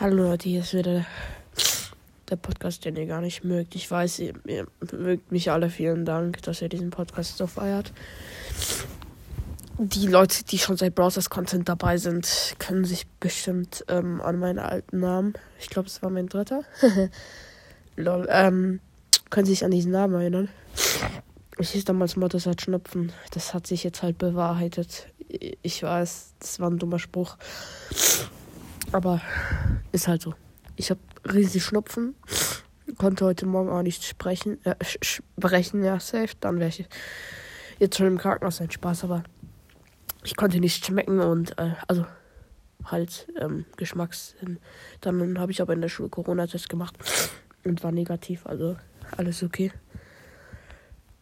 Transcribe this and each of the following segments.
Hallo Leute, hier ist wieder der Podcast, den ihr gar nicht mögt. Ich weiß, ihr, ihr mögt mich alle. Vielen Dank, dass ihr diesen Podcast so feiert. Die Leute, die schon seit Browsers Content dabei sind, können sich bestimmt ähm, an meinen alten Namen, ich glaube, es war mein dritter, lol, ähm, können sich an diesen Namen erinnern. Ich hieß damals Mottesat Schnupfen. Das hat sich jetzt halt bewahrheitet. Ich weiß, das war ein dummer Spruch. Aber ist halt so. Ich habe riesig Schnupfen. Konnte heute Morgen auch nicht sprechen. Äh, sprechen, ja, safe. Dann wäre ich jetzt schon im Krankenhaus. Ein Spaß, aber ich konnte nicht schmecken und, äh, also halt ähm, Geschmackssinn. Dann habe ich aber in der Schule Corona-Test gemacht und war negativ. Also alles okay.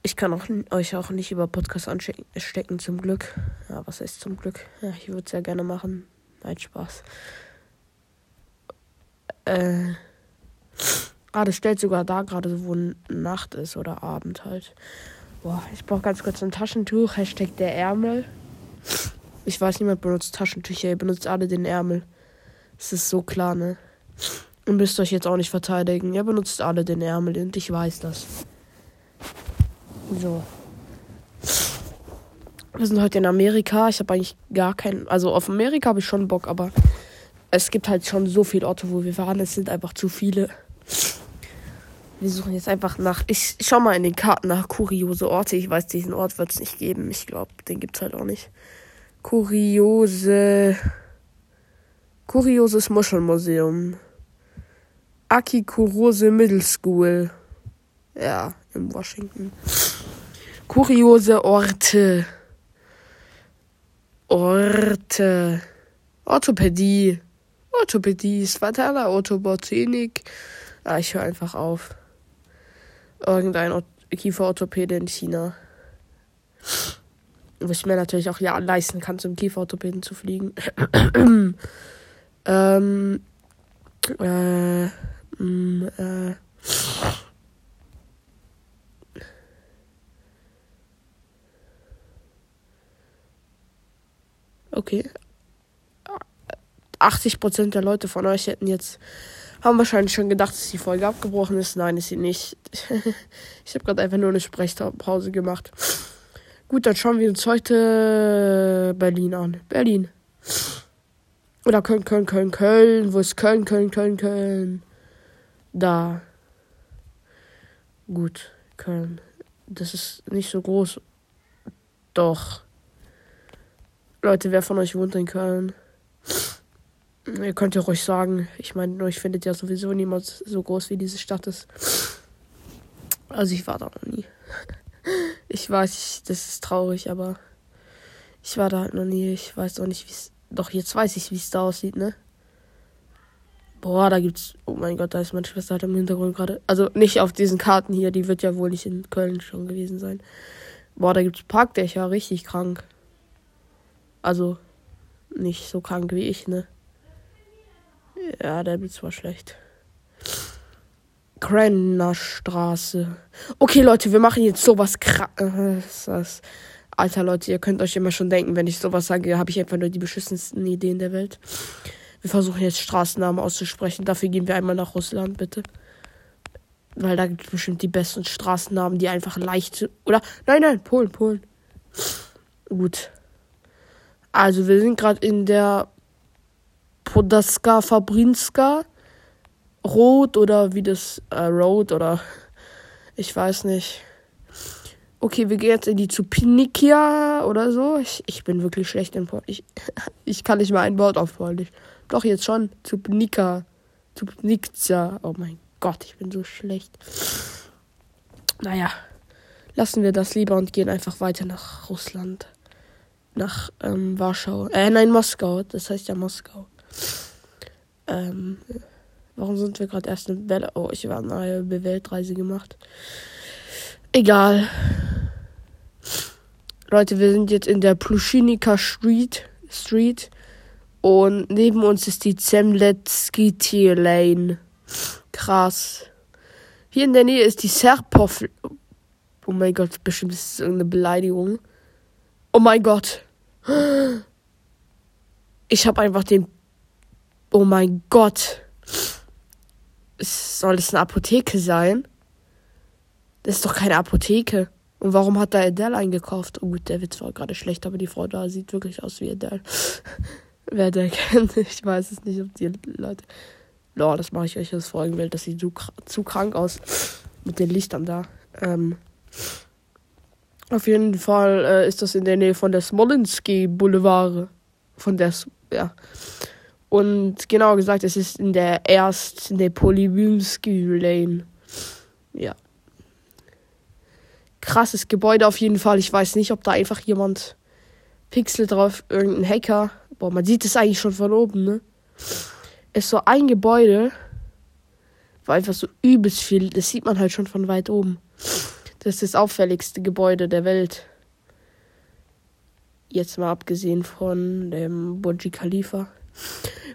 Ich kann auch, euch auch nicht über Podcast anstecken, zum Glück. Ja, was heißt zum Glück? Ja, ich würde es ja gerne machen. Nein, Spaß. Äh. Ah, das stellt sogar da gerade, wo Nacht ist oder Abend halt. Boah, ich brauche ganz kurz ein Taschentuch. Hashtag der Ärmel. Ich weiß, niemand benutzt Taschentücher. Ihr benutzt alle den Ärmel. Es ist so klar, ne? Ihr müsst euch jetzt auch nicht verteidigen. Ihr benutzt alle den Ärmel und ich weiß das. So. Wir sind heute in Amerika. Ich habe eigentlich gar keinen. Also auf Amerika habe ich schon Bock, aber es gibt halt schon so viele Orte, wo wir fahren. Es sind einfach zu viele. Wir suchen jetzt einfach nach. Ich schau mal in den Karten nach kuriose Orte. Ich weiß, diesen Ort wird es nicht geben. Ich glaube, den gibt es halt auch nicht. Kuriose. Kurioses Muschelmuseum. Akikurose Middle School. Ja, in Washington. Kuriose Orte. Orte. Orthopädie. Orthopädie, Spatala, Orthobotanik. Ah, ich höre einfach auf. Irgendein Or Kieferorthopäde in China. Wo ich mir natürlich auch ja leisten kann, zum Kieferorthopäden zu fliegen. ähm. Äh. Mh, mm, äh. Okay, 80% der Leute von euch hätten jetzt, haben wahrscheinlich schon gedacht, dass die Folge abgebrochen ist. Nein, ist sie nicht. ich habe gerade einfach nur eine Sprechpause gemacht. Gut, dann schauen wir uns heute Berlin an. Berlin. Oder Köln, Köln, Köln, Köln. Wo ist Köln, Köln, Köln, Köln? Da. Gut, Köln. Das ist nicht so groß. Doch. Leute, wer von euch wohnt in Köln? Ihr könnt ja ruhig sagen, ich meine, euch findet ja sowieso niemand so groß wie diese Stadt ist. Also ich war da noch nie. Ich weiß, das ist traurig, aber ich war da halt noch nie. Ich weiß auch nicht, wie es. Doch, jetzt weiß ich, wie es da aussieht, ne? Boah, da gibt's. Oh mein Gott, da ist meine Schwester halt im Hintergrund gerade. Also nicht auf diesen Karten hier, die wird ja wohl nicht in Köln schon gewesen sein. Boah, da gibt's Parkdächer, richtig krank. Also nicht so krank wie ich, ne? Ja, der Blitz war schlecht. Krenner Straße. Okay, Leute, wir machen jetzt sowas krasses. Alter, Leute, ihr könnt euch immer schon denken, wenn ich sowas sage, habe ich einfach nur die beschissensten Ideen der Welt. Wir versuchen jetzt Straßennamen auszusprechen. Dafür gehen wir einmal nach Russland, bitte. Weil da gibt es bestimmt die besten Straßennamen, die einfach leicht. Oder? Nein, nein, Polen, Polen. Gut. Also, wir sind gerade in der Podaska Fabrinska Rot oder wie das äh, Road oder ich weiß nicht. Okay, wir gehen jetzt in die Zupinikia oder so. Ich, ich bin wirklich schlecht in Polnisch. Ich, kann nicht mal ein Wort auf Polnisch. Doch, jetzt schon. Zupnika. Zupnikcia. Oh mein Gott, ich bin so schlecht. Naja, lassen wir das lieber und gehen einfach weiter nach Russland. Nach ähm, Warschau. Äh, nein, Moskau. Das heißt ja Moskau. Ähm, warum sind wir gerade erst in Welle? Oh, ich habe eine Weltreise gemacht. Egal. Leute, wir sind jetzt in der Pluschinika Street. Street. Und neben uns ist die Zemletski Lane. Krass. Hier in der Nähe ist die Serpov. Oh mein Gott, bestimmt ist es irgendeine Beleidigung. Oh mein Gott. Ich habe einfach den Oh mein Gott. Soll das eine Apotheke sein? Das ist doch keine Apotheke. Und warum hat da Adele eingekauft? Oh gut, der Witz war gerade schlecht, aber die Frau da sieht wirklich aus wie Adele. Wer der kennt, ich weiß es nicht, ob die Leute. Lol, das mache ich euch das Folgenbild. Das sieht zu, zu krank aus mit den Lichtern da. Ähm, auf jeden Fall äh, ist das in der Nähe von der Smolenski Boulevard. Von der, ja. Und genau gesagt, es ist in der erst in der Polybymski Lane. Ja. Krasses Gebäude auf jeden Fall. Ich weiß nicht, ob da einfach jemand Pixel drauf, irgendein Hacker. Boah, man sieht es eigentlich schon von oben, ne? Ist so ein Gebäude, wo einfach so übelst viel, das sieht man halt schon von weit oben. Das ist das auffälligste Gebäude der Welt. Jetzt mal abgesehen von dem Burj Khalifa.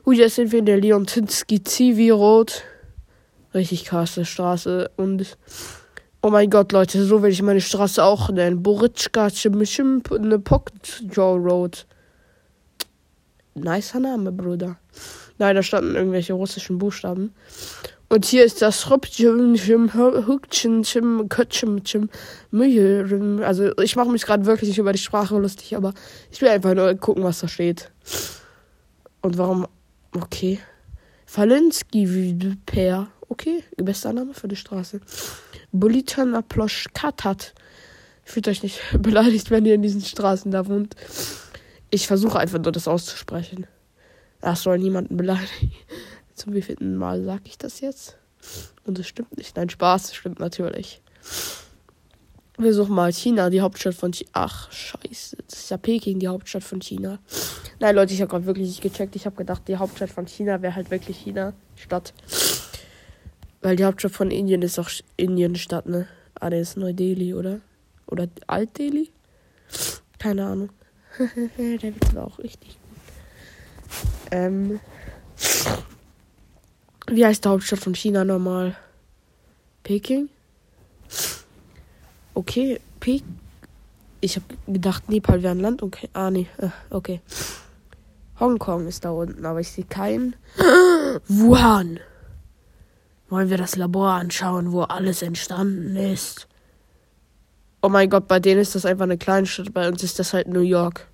Gut, jetzt sind wir in der Leontinsky Zivi Road. Richtig krasse Straße. Und oh mein Gott, Leute, so will ich meine Straße auch nennen. Boritschka ne Pocket Joe Road. Nicer Name, Bruder. Nein, da standen irgendwelche russischen Buchstaben. Und hier ist das Also ich mache mich gerade wirklich nicht über die Sprache lustig, aber ich will einfach nur gucken, was da steht. Und warum. Okay. Falinski Per. Okay, bester Name für die Straße. Bolitana Ploschkatat. Fühlt euch nicht beleidigt, wenn ihr in diesen Straßen da wohnt. Ich versuche einfach nur das auszusprechen. Das soll niemanden beleidigen. Zum wievielten Mal sage ich das jetzt? Und es stimmt nicht. Nein, Spaß, stimmt natürlich. Wir suchen mal China, die Hauptstadt von China. Ach, scheiße. Das ist ja Peking, die Hauptstadt von China. Nein, Leute, ich habe gerade wirklich nicht gecheckt. Ich habe gedacht, die Hauptstadt von China wäre halt wirklich China Stadt. Weil die Hauptstadt von Indien ist auch Indien Stadt, ne? Ah, der ist Neu-Delhi, oder? Oder Alt-Delhi? Keine Ahnung. der Witz war auch richtig gut. Ähm. Wie heißt die Hauptstadt von China normal? Peking? Okay, Pek. Ich habe gedacht, Nepal wäre ein Land. Okay, ah, nee, äh, okay. Hongkong ist da unten, aber ich sehe keinen. Wuhan. Wollen wir das Labor anschauen, wo alles entstanden ist? Oh mein Gott, bei denen ist das einfach eine kleine Stadt, bei uns ist das halt New York.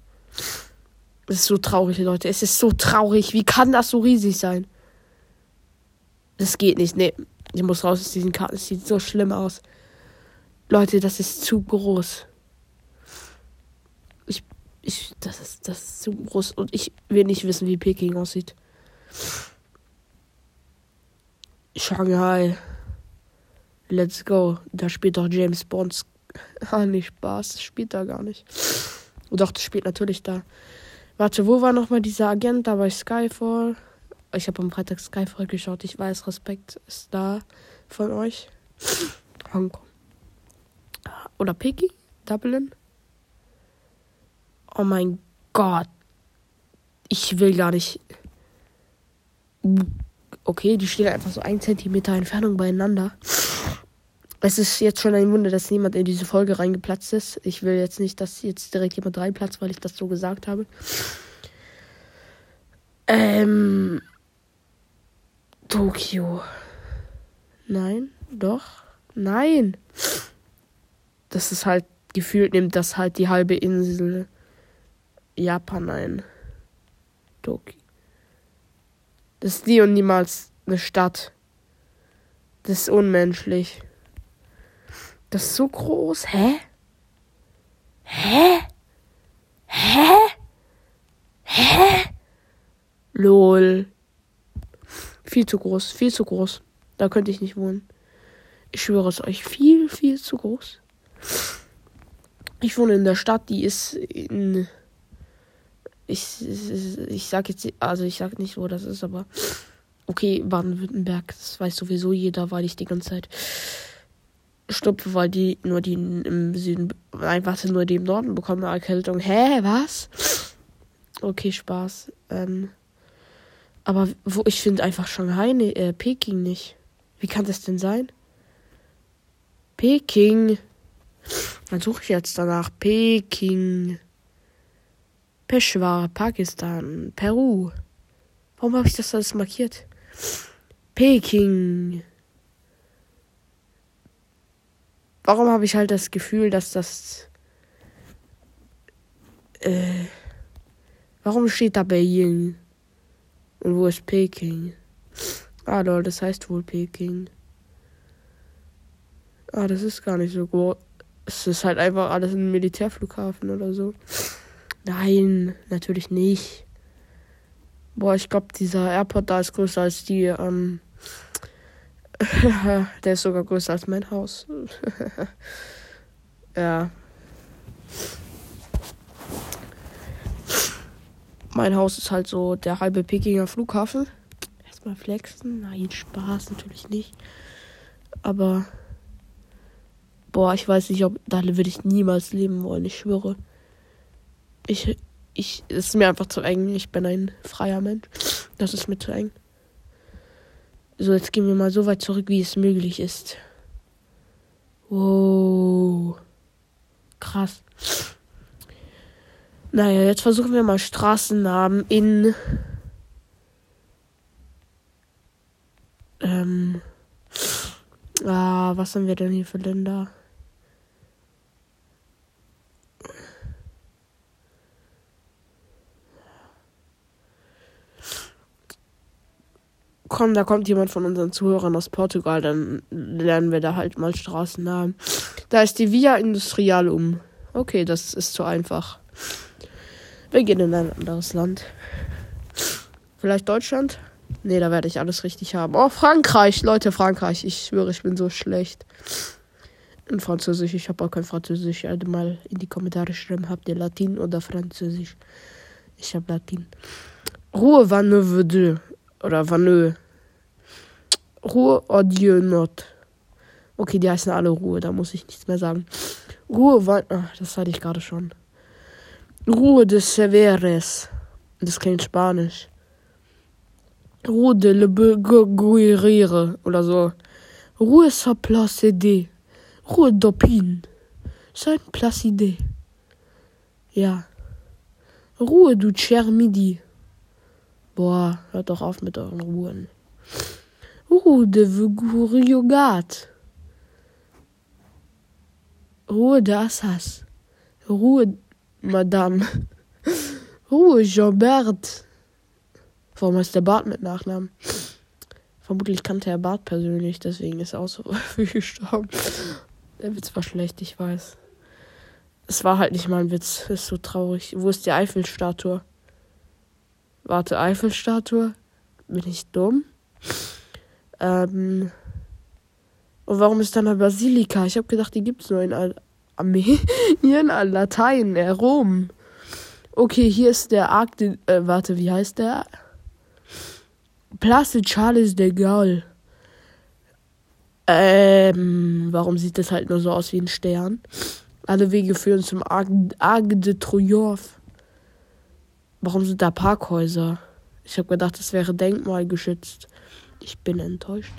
Es ist so traurig, Leute. Es ist so traurig. Wie kann das so riesig sein? Das geht nicht. Nee. Ich muss raus aus diesen Karten. Es sieht so schlimm aus. Leute, das ist zu groß. Ich. Ich. Das ist. Das ist zu groß. Und ich will nicht wissen, wie Peking aussieht. Shanghai. Let's go. Da spielt doch James Bond. Ah, nicht Spaß. Das spielt da gar nicht. Doch, das spielt natürlich da. Warte, wo war nochmal dieser Agent da bei Skyfall? Ich habe am Freitag Skyfall geschaut. Ich weiß, Respekt ist da von euch. Hongkong. Oder Peking? Dublin? Oh mein Gott. Ich will gar nicht. Okay, die stehen einfach so ein Zentimeter Entfernung beieinander. Es ist jetzt schon ein Wunder, dass niemand in diese Folge reingeplatzt ist. Ich will jetzt nicht, dass jetzt direkt jemand reinplatzt, weil ich das so gesagt habe. Ähm. Tokio. Nein, doch. Nein. Das ist halt, gefühlt nimmt das halt die halbe Insel Japan ein. Tokio. Das ist nie und niemals eine Stadt. Das ist unmenschlich. Das ist so groß. Hä? Hä? Hä? Hä? Lol. Viel zu groß, viel zu groß. Da könnte ich nicht wohnen. Ich schwöre es euch, viel, viel zu groß. Ich wohne in der Stadt, die ist in. Ich, ich sag jetzt, also ich sag nicht, wo das ist, aber. Okay, Baden-Württemberg, das weiß sowieso jeder, weil ich die ganze Zeit stupfe, weil die nur die im Süden, einfach nur die im Norden bekommen Erkältung. Hä, was? Okay, Spaß. Ähm, aber wo ich finde einfach Shanghai, äh, Peking nicht. Wie kann das denn sein? Peking. Dann suche ich jetzt danach. Peking. Peshawar, Pakistan, Peru. Warum habe ich das alles markiert? Peking. Warum habe ich halt das Gefühl, dass das. Äh, warum steht da Beijing? Und wo ist Peking? Ah, lol, das heißt wohl Peking. Ah, das ist gar nicht so groß. Es ist halt einfach alles ein Militärflughafen oder so. Nein, natürlich nicht. Boah, ich glaube, dieser Airport da ist größer als die, ähm, der ist sogar größer als mein Haus. ja. Mein Haus ist halt so der halbe Pekinger Flughafen. Erstmal flexen. Nein, Spaß natürlich nicht. Aber. Boah, ich weiß nicht, ob. Da würde ich niemals leben wollen, ich schwöre. Ich. Ich. Es ist mir einfach zu eng. Ich bin ein freier Mensch. Das ist mir zu eng. So, jetzt gehen wir mal so weit zurück, wie es möglich ist. Wow. Krass. Naja, jetzt versuchen wir mal Straßennamen in. Ähm. Ah, was haben wir denn hier für Länder? Komm, da kommt jemand von unseren Zuhörern aus Portugal, dann lernen wir da halt mal Straßennamen. Da ist die Via Industrial um. Okay, das ist zu einfach. Wir gehen in ein anderes Land. Vielleicht Deutschland? Nee, da werde ich alles richtig haben. Oh, Frankreich, Leute, Frankreich. Ich schwöre, ich bin so schlecht. In Französisch, ich habe auch kein Französisch. Also mal in die Kommentare schreiben, habt ihr Latin oder Französisch? Ich habe Latin. Ruhe Vanneau Oder Vanneau. Ruhe Audio Not. Okay, die heißen alle Ruhe, da muss ich nichts mehr sagen. Ruhe war. Das hatte ich gerade schon. Ruhe de Severes. Das klingt Spanisch. Ruhe de le Guerriere oder so. Ruhe sa place de. Ruhe d'Opin. Sein Placide. Ja. Ruhe du Cher Midi. Boah, hört doch auf mit euren Ruhen. Ruhe de Vuguriogat. Ruhe de Assas. Ruhe, Madame. Ruhe, Jean-Bert. Warum heißt der Bart mit Nachnamen? Vermutlich kannte er Bart persönlich, deswegen ist er auch so früh gestorben. Der Witz war schlecht, ich weiß. Es war halt nicht mal ein Witz, ist so traurig. Wo ist die Eiffelstatue? Warte, Eiffelstatue? Bin ich dumm? Ähm. Und warum ist da eine Basilika? Ich habe gedacht, die gibt's nur in Al Armee. hier in Al Latein, äh, Rom. Okay, hier ist der Arc de, äh, warte, wie heißt der? Place Charles de Gaulle. Ähm, warum sieht das halt nur so aus wie ein Stern? Alle Wege führen zum Arc, Arc de Triomphe. Warum sind da Parkhäuser? Ich habe gedacht, das wäre denkmalgeschützt. Ich bin enttäuscht.